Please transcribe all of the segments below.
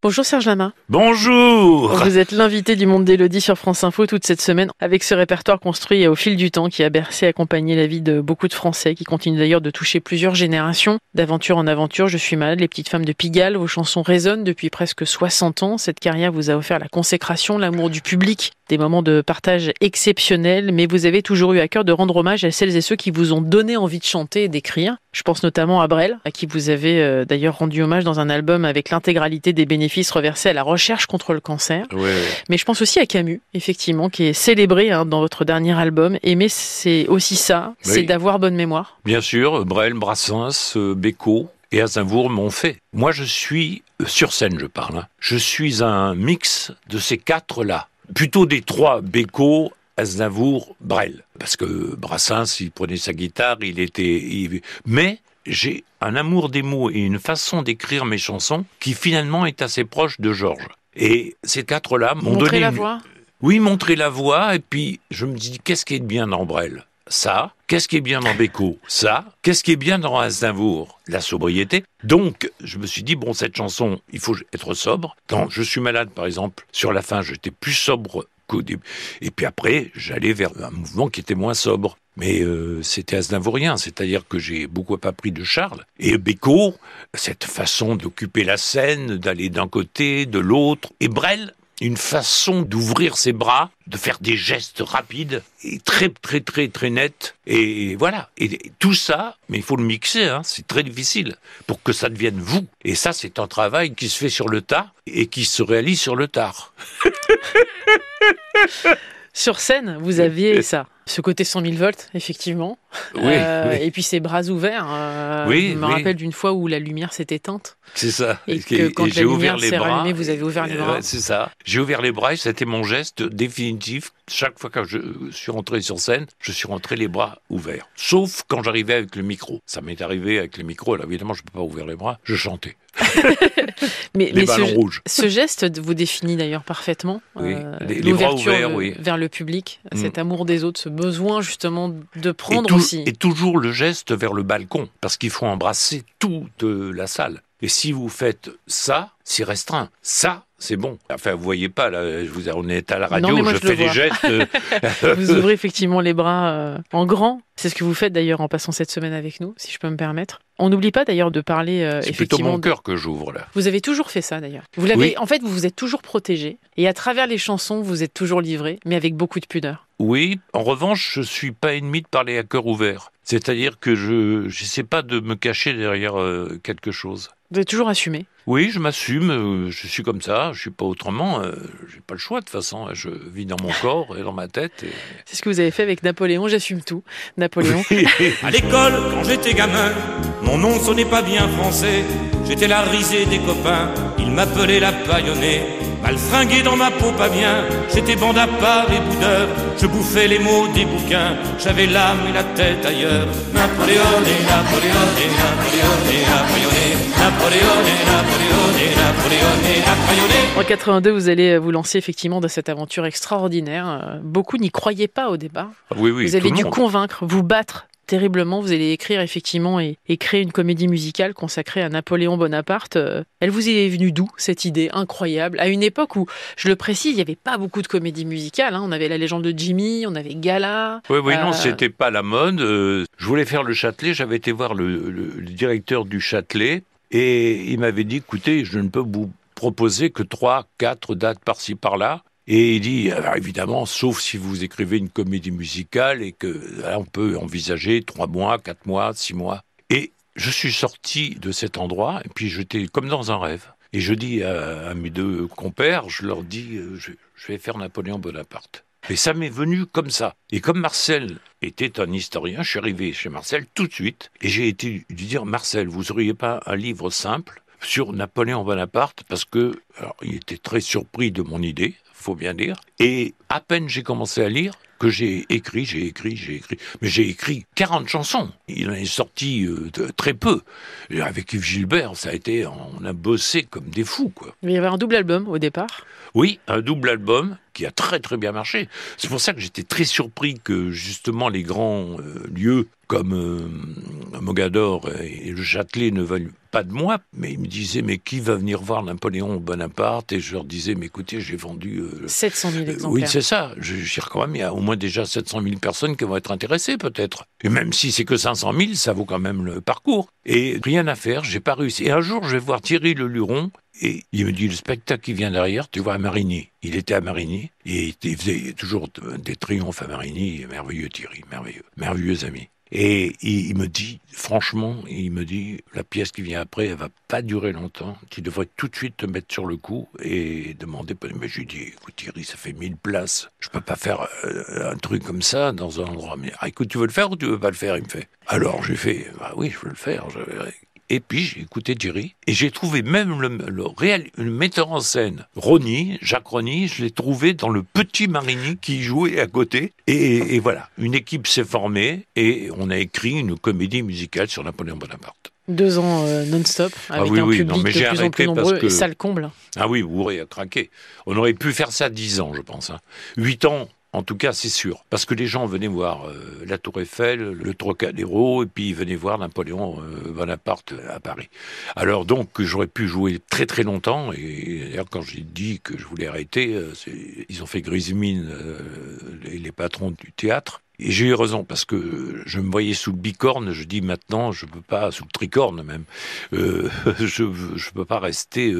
Bonjour Serge Lama. Bonjour Vous êtes l'invité du Monde d'Élodie sur France Info toute cette semaine avec ce répertoire construit au fil du temps qui a bercé et accompagné la vie de beaucoup de Français qui continue d'ailleurs de toucher plusieurs générations. D'aventure en aventure, Je suis malade, Les petites femmes de Pigalle, vos chansons résonnent depuis presque 60 ans. Cette carrière vous a offert la consécration, l'amour du public, des moments de partage exceptionnels, mais vous avez toujours eu à cœur de rendre hommage à celles et ceux qui vous ont donné envie de chanter et d'écrire. Je pense notamment à Brel, à qui vous avez euh, d'ailleurs rendu hommage dans un album avec l'intégralité des bénéfices reversés à la recherche contre le cancer. Mais je pense aussi à Camus, effectivement, qui est célébré hein, dans votre dernier album. Aimer, c'est aussi ça, c'est d'avoir bonne mémoire. bien sûr, Brel, Brassens, euh, Bécaud et Aznavour m'ont fait. Moi, je suis, euh, sur scène je parle, hein, je suis un mix de ces quatre-là. Plutôt des trois, Bécaud, Aznavour, Brel. Parce que Brassens, il prenait sa guitare, il était... il- Mais j'ai un amour des mots et une façon d'écrire mes chansons qui finalement est assez proche de Georges. Et ces quatre-là m'ont Montrer donné la une- voix. Oui, montrer la voix, et puis je me dis, qu'est-ce qui est bien dans Brel? Ça. Qu'est-ce qui est bien dans Bécaud? Ça. Qu'est-ce qui est bien dans Aznavour? La sobriété. Donc, je me suis dit, bon, cette chanson, il faut être sobre. Quand je suis malade, par exemple, sur la fin, j'étais plus sobre qu'au début. Et puis après, j'allais vers un mouvement qui était moins sobre. Mais euh, c'était aznavourien, c'est-à-dire que j'ai beaucoup appris de Charles. Et Bécaud, cette façon d'occuper la scène, d'aller d'un côté, de l'autre. Et Brel, une façon d'ouvrir ses bras, de faire des gestes rapides et très très très très nets. Et voilà. Et tout ça, mais il faut le mixer, hein, c'est très difficile pour que ça devienne vous. Et ça, c'est un travail qui se fait sur le tas et qui se réalise sur le tard. Sur scène, vous aviez ça. Ce côté 100 000 volts, effectivement. Oui, Euh, oui, Et puis ces bras ouverts. euh, Oui, je me oui. rappelle d'une fois où la lumière s'est éteinte. c'est ça. Et que quand la j'ai ouvert lumière les s'est bras. rallumée, vous avez ouvert les Euh, bras. c'est ça. J'ai ouvert les bras et c'était mon geste définitif. Chaque fois que je suis rentré sur scène, je suis rentré les bras ouverts. Sauf quand j'arrivais avec le micro. Ça m'est arrivé avec le micro. Alors évidemment, je peux pas ouvrir les bras. Je chantais. Mais, Les mais ballons ce, rouges. ce geste vous définit d'ailleurs parfaitement. Oui, euh, les- les bras ouverts, oui. vers le public, Mm. cet amour des autres, ce besoin justement de Et, prendre aussi. et toujours le geste vers le balcon, parce qu'il faut embrasser toute la salle. Et si vous faites ça, c'est restreint. Ça, c'est bon. Enfin, vous voyez pas, là, je vous, on est à la radio, Non, mais moi, je, fais des gestes. Vous ouvrez effectivement les bras euh, en grand. C'est ce que vous faites d'ailleurs en passant cette semaine avec nous, si je peux me permettre. On n'oublie pas d'ailleurs de parler euh, c'est plutôt mon cœur que j'ouvre, là. Vous avez toujours fait ça d'ailleurs. Vous l'avez. Oui. En fait, vous vous êtes toujours protégé et à travers les chansons, vous êtes toujours livré, mais avec beaucoup de pudeur. Oui, en revanche, je suis pas ennemi de parler à cœur ouvert. C'est-à-dire que je n'essaie pas de me cacher derrière euh, quelque chose. Vous êtes toujours assumé. Oui, je m'assume, euh, je suis comme ça, je suis pas autrement, euh, j'ai pas le choix de toute façon, hein, je vis dans mon corps et dans ma tête. et- C'est ce que vous avez fait avec Napoléon. J'assume tout. Napoléon. À l'école, quand j'étais gamin, mon nom sonnait pas bien français. J'étais la risée des copains, ils m'appelaient la paillonnée. Mal fringué dans ma peau pas bien, j'étais bande à part et boudeur. Je bouffais les mots des bouquins, j'avais l'âme et la tête ailleurs. Napoléon et Napoléon et Napoléon et Napoléon Napoléon et Napoléon et Napoléon et Napoléon En 82, vous allez vous lancer effectivement dans cette aventure extraordinaire. Euh, Beaucoup n'y croyaient pas au départ. oui, oui, vous avez dû convaincre, vous battre terriblement. Vous allez écrire effectivement et, et créer une comédie musicale consacrée à Napoléon Bonaparte. Euh, Elle vous est venue d'où cette idée incroyable? À une époque où, je le précise, il n'y avait pas beaucoup de comédies musicales. hein. On avait la légende de Jimmy, on avait Gala. Oui, oui, non, Euh, c'était pas la mode. Euh, Je voulais faire le Châtelet, j'avais été voir le, le- le directeur du Châtelet et il m'avait dit, écoutez, je ne peux vous proposer que trois, quatre dates par-ci, par-là. Et il dit, évidemment, sauf si vous écrivez une comédie musicale et que on peut envisager trois mois, quatre mois, six mois. Et je suis sorti de cet endroit et puis j'étais comme dans un rêve. Et je dis à, mes deux compères, je leur dis, euh, je, vais faire Napoléon Bonaparte. Et ça m'est venu comme ça. Et comme Marcel était un historien, je suis arrivé chez Marcel tout de suite et j'ai été lui dire Marcel, vous auriez pas un livre simple sur Napoléon Bonaparte? Parce que il était très surpris de mon idée, faut bien dire. Et à peine j'ai commencé à lire que j'ai écrit, j'ai écrit, j'ai écrit. Mais j'ai écrit 40 chansons. Il en est sorti euh, de- très peu. Et avec Yves Gilbert, ça a été, on a bossé comme des fous, quoi. Il y avait un double album au départ. Oui, un double album qui a très très bien marché. C'est pour ça que j'étais très surpris que justement les grands euh, lieux comme euh, Mogador et le Châtelet ne veulent pas de moi, mais ils me disaient mais qui va venir voir Napoléon Bonaparte? Et je leur disais mais écoutez j'ai vendu 700 000 exemplaires. oui c'est ça. Je, je quand même il y a au moins déjà 700 000 personnes qui vont être intéressées peut-être. Et même si c'est que 500 000, ça vaut quand même le parcours. Et rien à faire, j'ai pas réussi. Et un jour je vais voir Thierry Le Luron et il me dit, le spectacle qui vient derrière, tu vois, à Marigny. Il était à Marigny et il faisait toujours des triomphes à Marigny. Merveilleux Thierry, merveilleux, merveilleux ami. Et il, me dit, franchement, il me dit, la pièce qui vient après, elle va pas durer longtemps. Tu devrais tout de suite te mettre sur le coup et demander. Mais je lui dis, écoute Thierry, ça fait mille places. Je peux pas faire euh, un truc comme ça dans un endroit. Mais ah, écoute, tu veux le faire ou tu veux pas le faire? Il me fait. Alors j'ai fait, bah oui, je veux le faire. Et puis j'ai écouté Jerry et j'ai trouvé même le, le, metteur en scène, Ronny, Jacques Ronny, je l'ai trouvé dans le petit Marigny qui jouait à côté. Et, voilà, une équipe s'est formée et on a écrit une comédie musicale sur Napoléon Bonaparte. Deux ans euh, non-stop, ah avec un public de plus en plus nombreux, et ça le comble. Ah oui, vous auriez craqué. On aurait pu faire ça dix ans, je pense. Hein. Huit ans, en tout cas, c'est sûr. Parce que les gens venaient voir euh, la Tour Eiffel, le Trocadéro, et puis ils venaient voir Napoléon euh, Bonaparte à Paris. Alors donc, j'aurais pu jouer très très longtemps. Et d'ailleurs, quand j'ai dit que je voulais arrêter, euh, ils ont fait grise mine, les, patrons du théâtre. Et j'ai eu raison parce que je me voyais sous le bicorne. Je dis maintenant, je peux pas sous le tricorne même. je je peux pas rester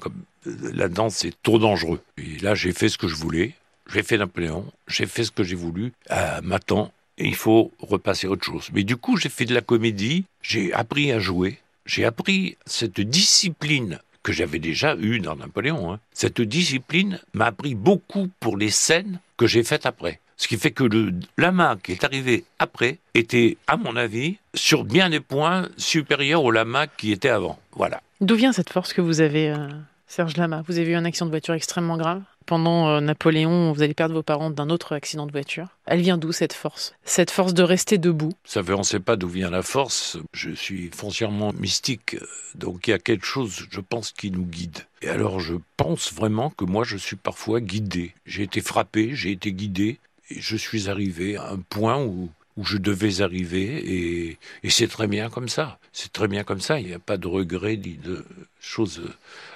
comme là-dedans. C'est trop dangereux. Et là, j'ai fait ce que je voulais j'ai fait Napoléon, j'ai fait ce que j'ai voulu. Euh, maintenant, il faut repasser autre chose. Mais du coup, j'ai fait de la comédie, j'ai appris à jouer, j'ai appris cette discipline que j'avais déjà eue dans Napoléon. Hein. Cette discipline m'a appris beaucoup pour les scènes que j'ai faites après. Ce qui fait que le lama qui est arrivé après était, à mon avis, sur bien des points supérieur au lama qui était avant. Voilà. D'où vient cette force que vous avez, euh, Serge Lama? Vous avez eu un accident de voiture extrêmement grave? Pendant euh, Napoléon, vous allez perdre vos parents d'un autre accident de voiture. Elle vient d'où cette force? Cette force de rester debout? Ça fait, on ne sait pas d'où vient la force. Je suis foncièrement mystique, donc il y a quelque chose, je pense, qui nous guide. Et alors je pense vraiment que moi je suis parfois guidé. J'ai été frappé, j'ai été guidé, et je suis arrivé à un point où où je devais arriver et, et c'est très bien comme ça. C'est très bien comme ça. Il n'y a pas de regret ni de choses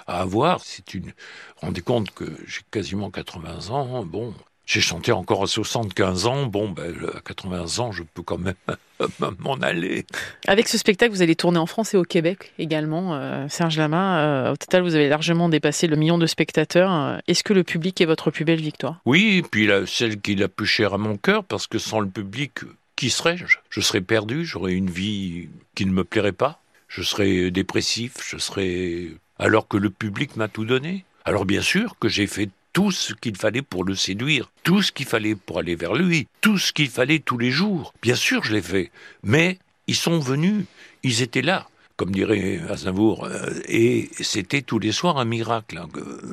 à avoir. C'est une. Rendez compte que j'ai quasiment 80 ans. Bon, j'ai chanté encore à 75 ans. Bon, ben, à 80 ans, je peux quand même m'en aller. Avec ce spectacle, vous allez tourner en France et au Québec également, euh, Serge Lama. Euh, au total, vous avez largement dépassé le million de spectateurs. Est-ce que le public est votre plus belle victoire? Oui, et puis celle qui est la plus chère à mon cœur, parce que sans le public, qui serais-je? Je serais perdu, j'aurais une vie qui ne me plairait pas, je serais dépressif, je serais... alors que le public m'a tout donné. Alors bien sûr que j'ai fait tout ce qu'il fallait pour le séduire, tout ce qu'il fallait pour aller vers lui, tout ce qu'il fallait tous les jours. Bien sûr, je l'ai fait. Mais ils sont venus, ils étaient là comme dirait Aznavour, euh, et c'était tous les soirs un miracle hein,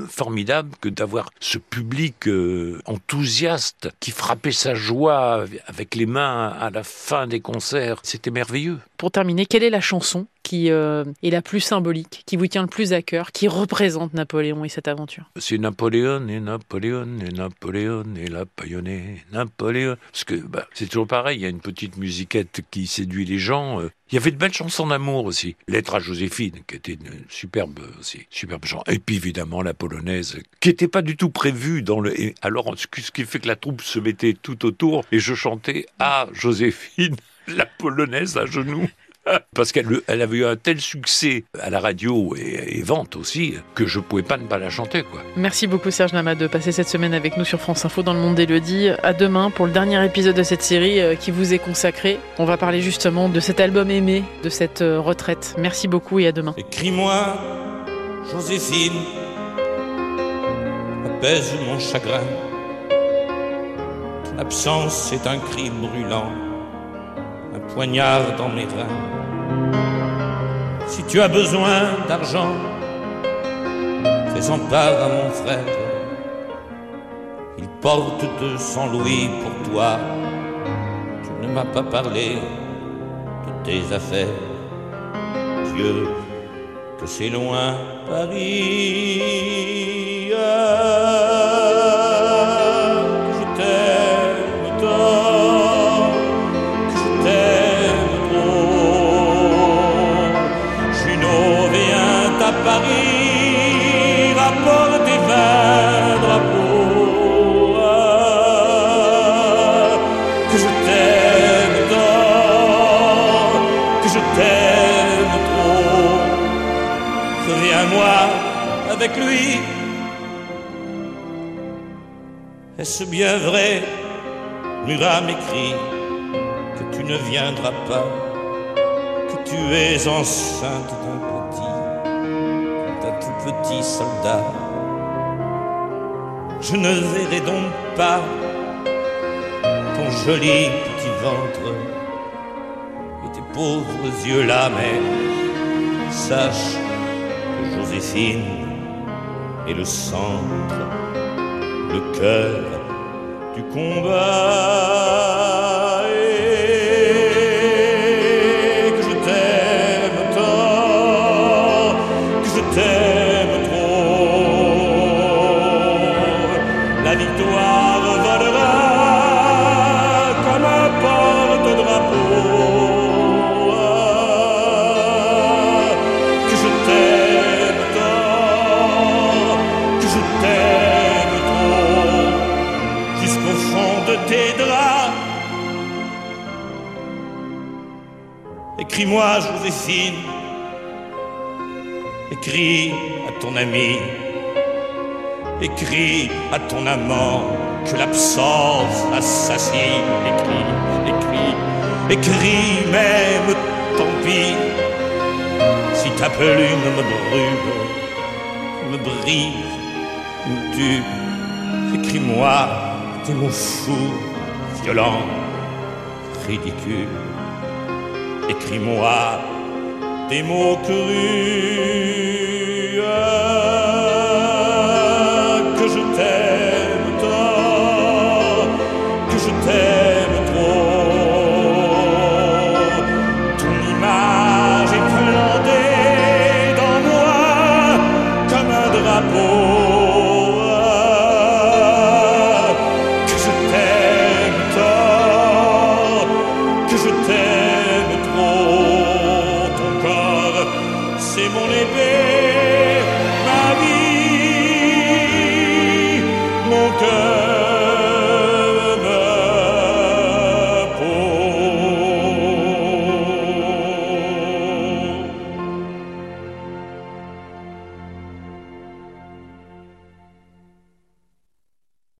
formidable que d'avoir ce public euh, enthousiaste qui frappait sa joie avec les mains à la fin des concerts. C'était merveilleux. Pour terminer, quelle est la chanson qui euh, est la plus symbolique, qui vous tient le plus à cœur, qui représente Napoléon et cette aventure? C'est Napoléon et Napoléon et Napoléon et la paillonnée, Napoléon. Parce que bah, c'est toujours pareil, il y a une petite musiquette qui séduit les gens. Euh. Il y avait de belles chansons d'amour aussi. Lettre à Joséphine, qui était une superbe aussi, superbe chanson. Et puis évidemment la polonaise, qui n'était pas du tout prévue dans le. Et alors, ce qui fait que la troupe se mettait tout autour et je chantais à Joséphine la polonaise à genoux. Parce qu'elle elle avait eu un tel succès à la radio et, vente aussi que je pouvais pas ne pas la chanter. Quoi. Merci beaucoup Serge Nama de passer cette semaine avec nous sur France Info dans le monde d'Elodie. À demain pour le dernier épisode de cette série euh, qui vous est consacré. On va parler justement de cet album aimé, de cette euh, retraite. Merci beaucoup et à demain. Écris-moi, Joséphine, apaise mon chagrin. Ton absence est un crime brûlant poignard dans mes reins. Si tu as besoin d'argent, fais-en part à mon frère. Il porte 200 louis pour toi. Tu ne m'as pas parlé de tes affaires. Dieu, que c'est loin Paris. Est-ce bien vrai, Murat m'écrit, que tu ne viendras pas, que tu es enceinte d'un petit, d'un tout petit soldat? Je ne verrai donc pas ton joli petit ventre et tes pauvres yeux là, mais sache que Joséphine est le centre, le cœur du combat. Écris-moi, Joséphine. Écris à ton ami. Écris à ton amant que l'absence assassine. Écris, écris, écris, même tant pis. Si ta plume me brûle, me brise, me tue, écris-moi des mots fous, violents, ridicules écris-moi des mots crus.